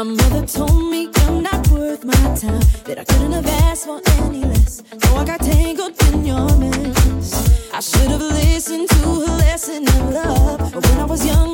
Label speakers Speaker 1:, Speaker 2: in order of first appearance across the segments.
Speaker 1: My mother told me
Speaker 2: I'm not worth my time, that I couldn't have asked for any
Speaker 3: less. So I got tangled in your mess. I should have listened to her lesson of love, but when I was young.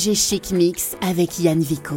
Speaker 4: FG Chic Mix avec Yann Vico.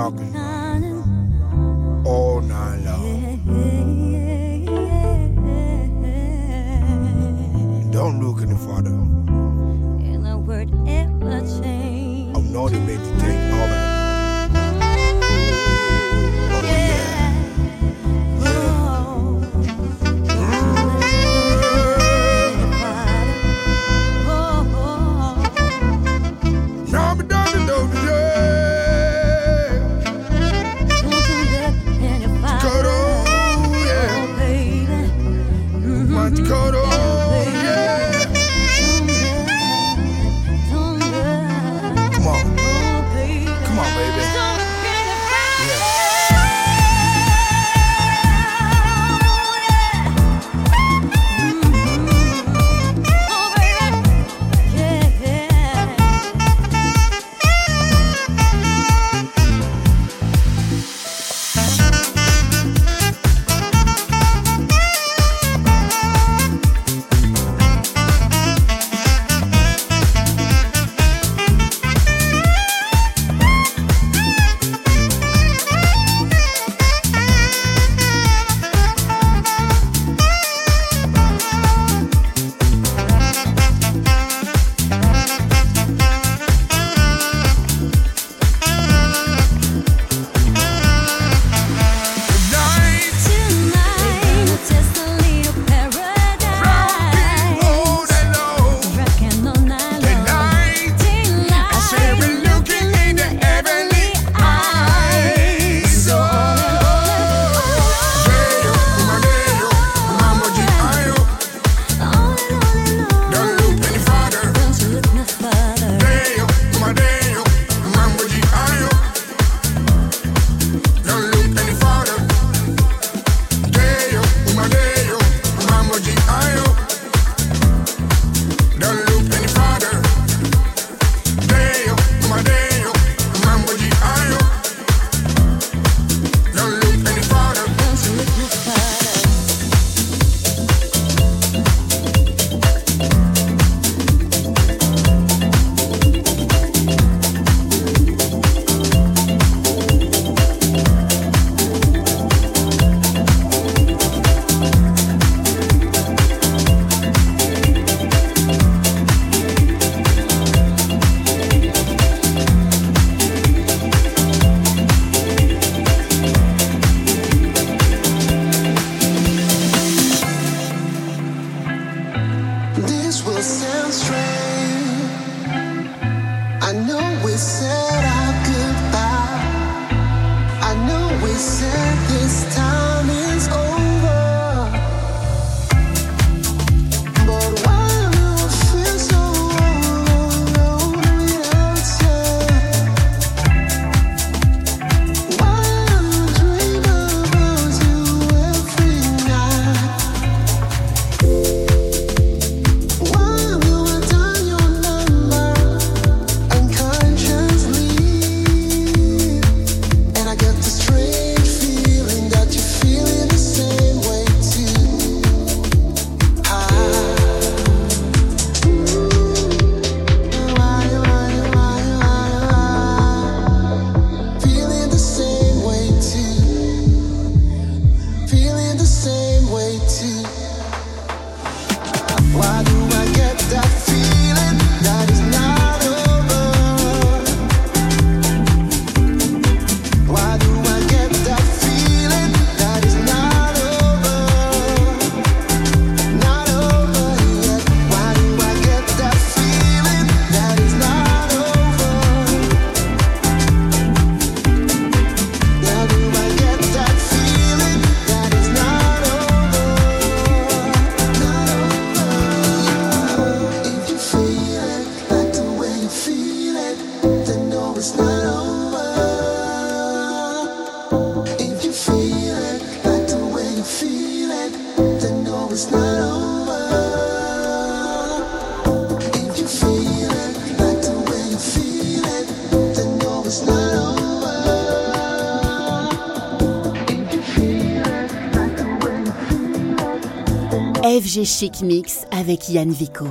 Speaker 3: Rocking FG Chic Mix avec Yann
Speaker 2: Vico.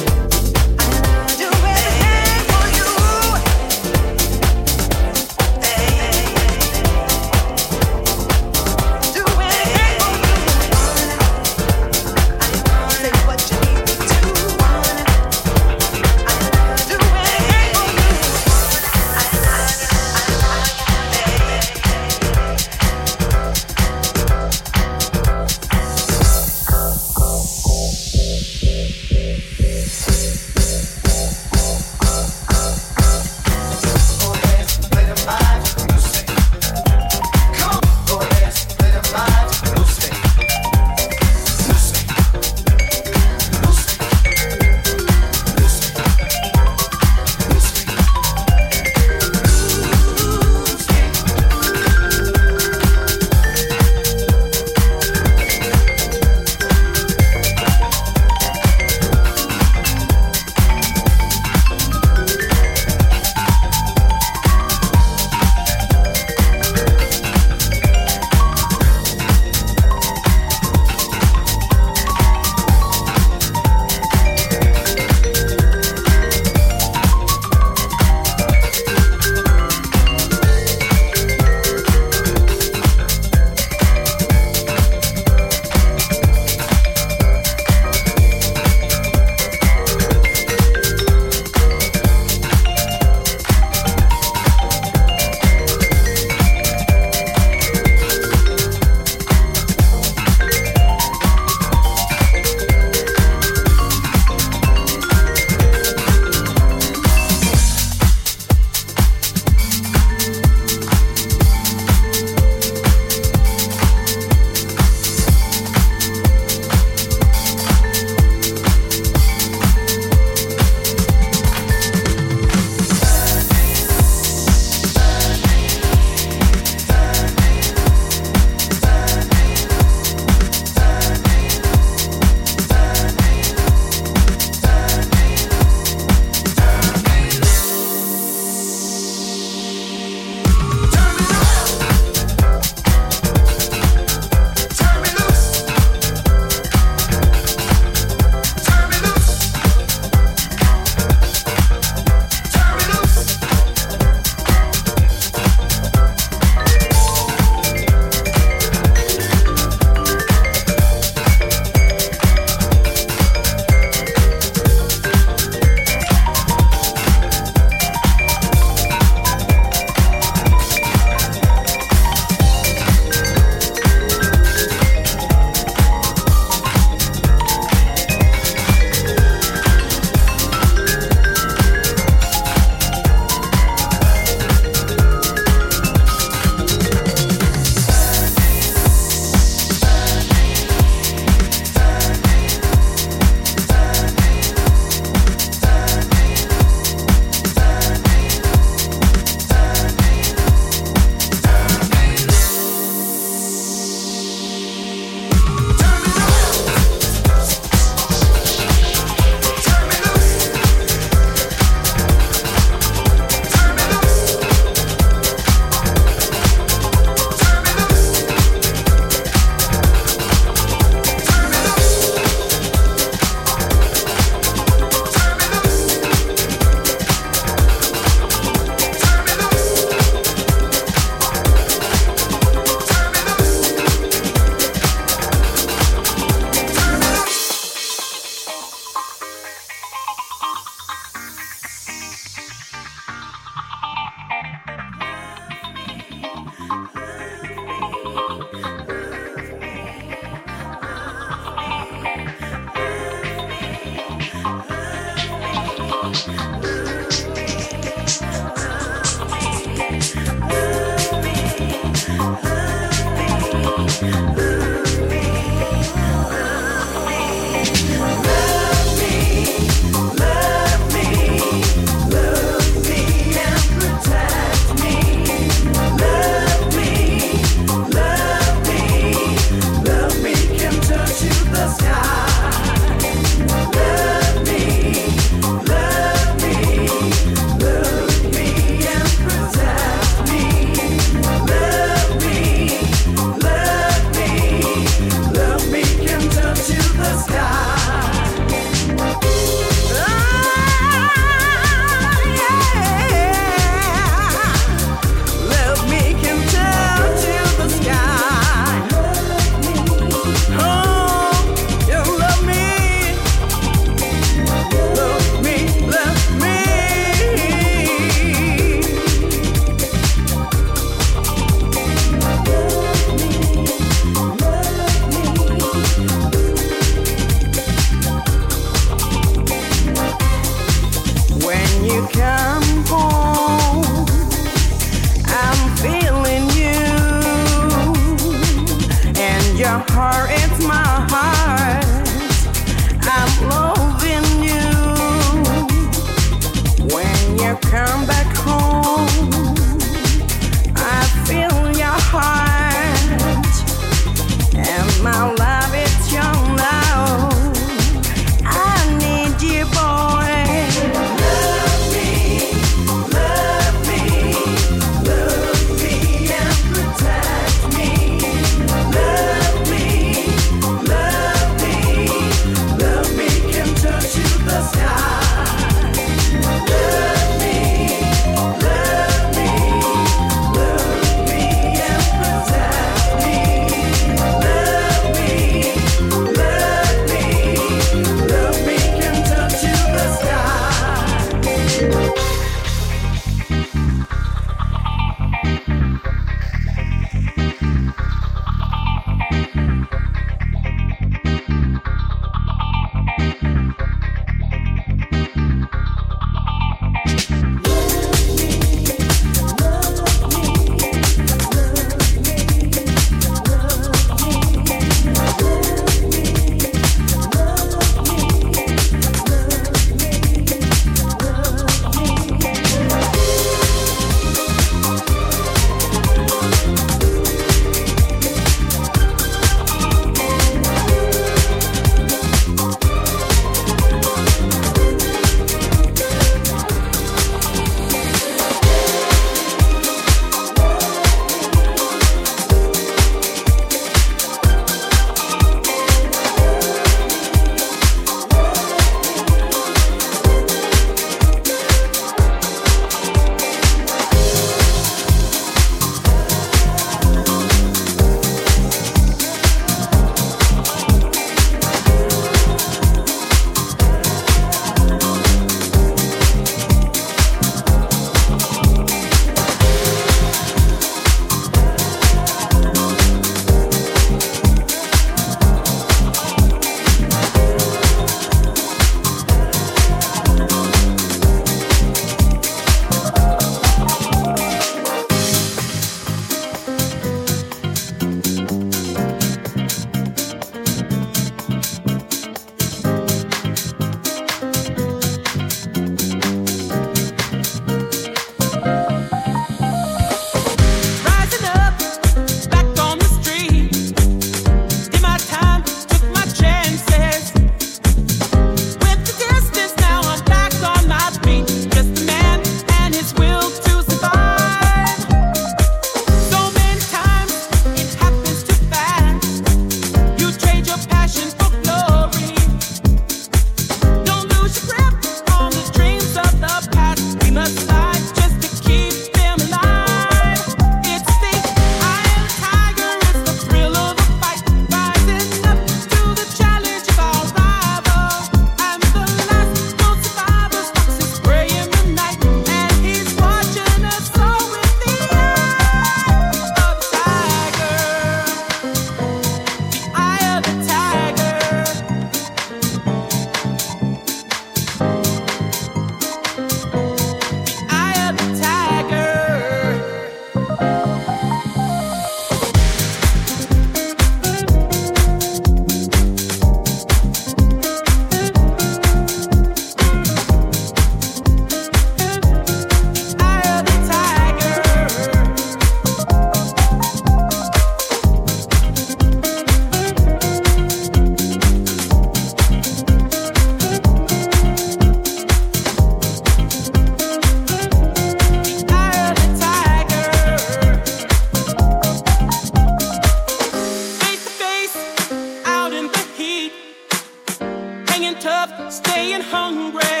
Speaker 2: tough,
Speaker 5: staying hungry.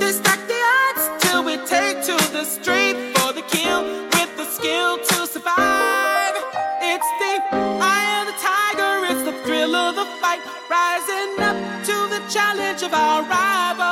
Speaker 5: They stack the odds till we take to the street for the kill with the skill to survive. It's the eye of the tiger, it's the thrill of the fight, rising up to the challenge of our rival.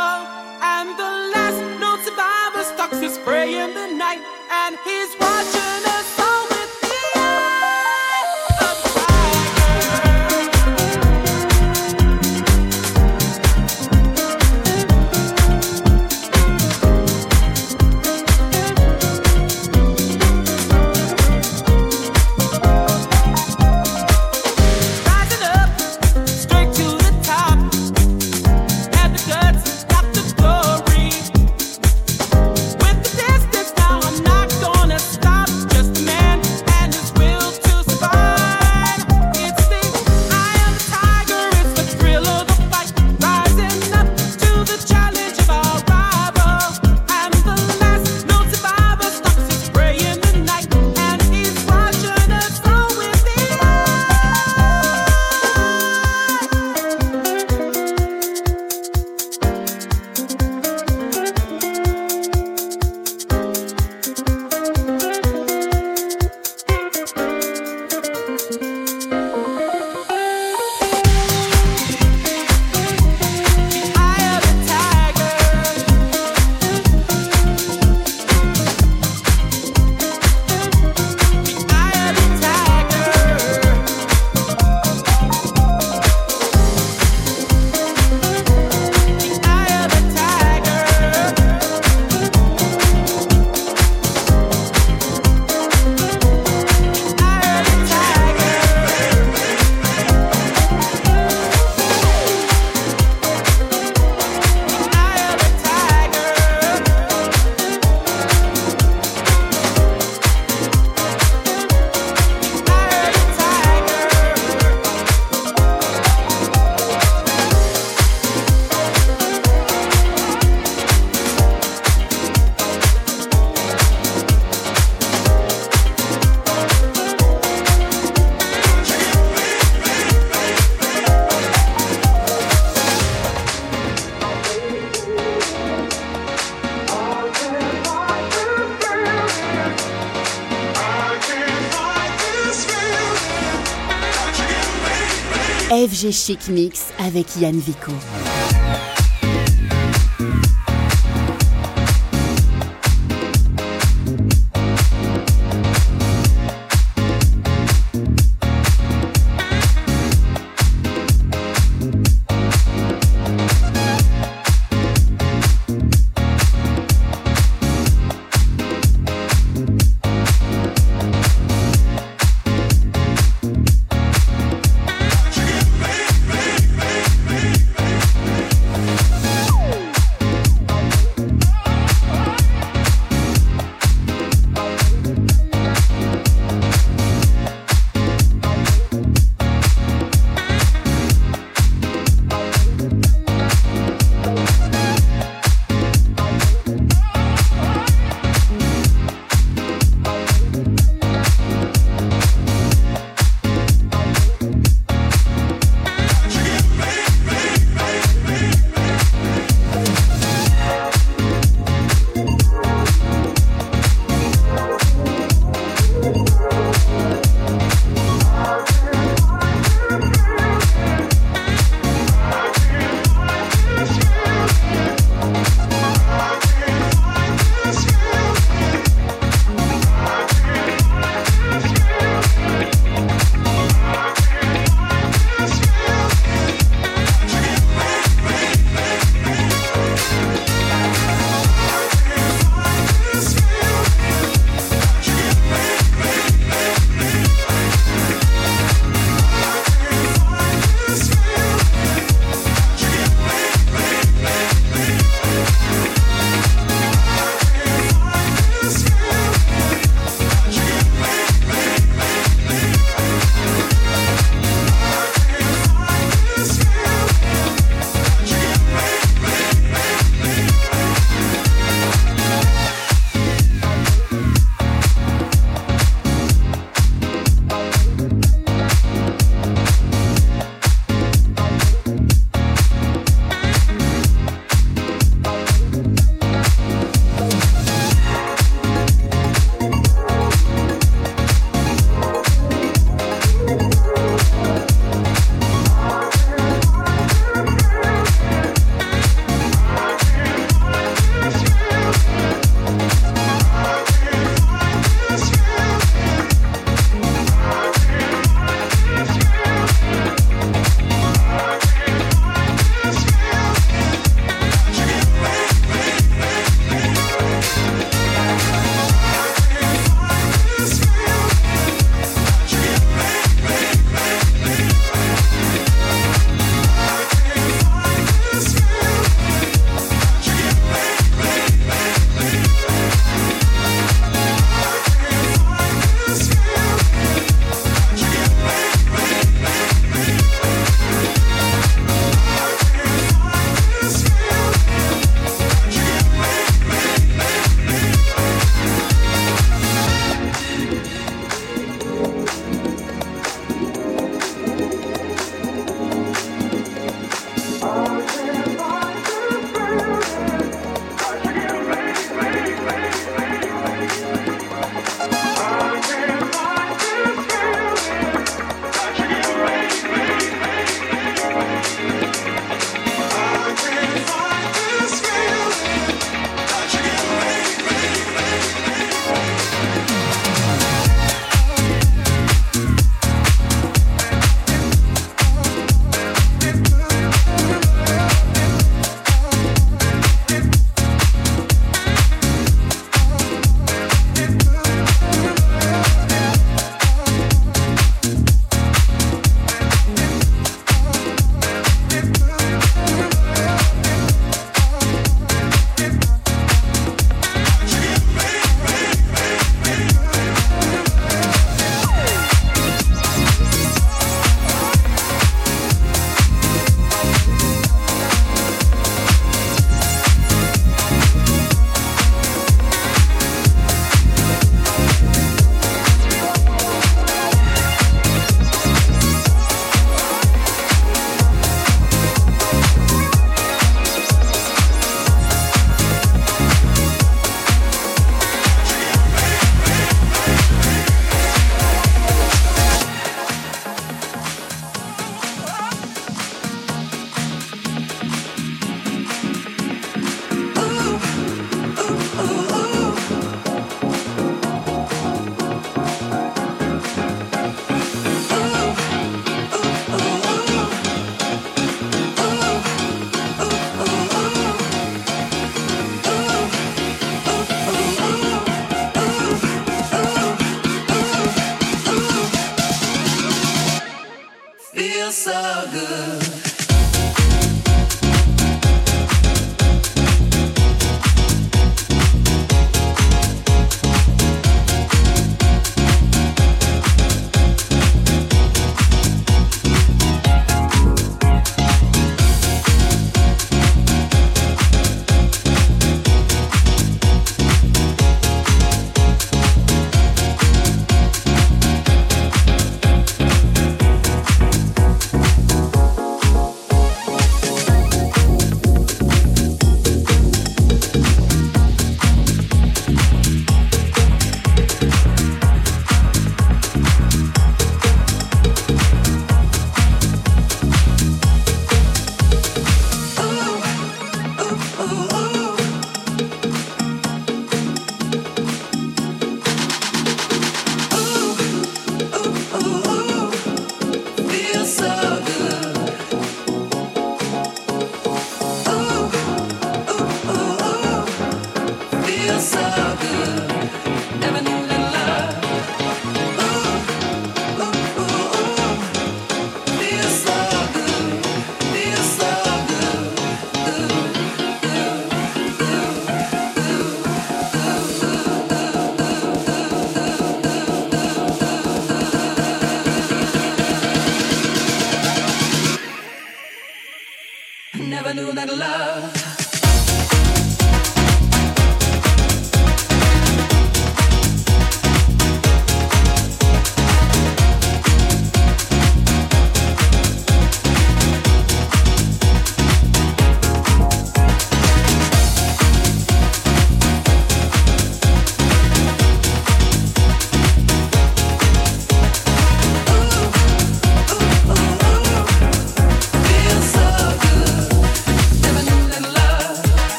Speaker 4: Chic Mix avec Yann Vico.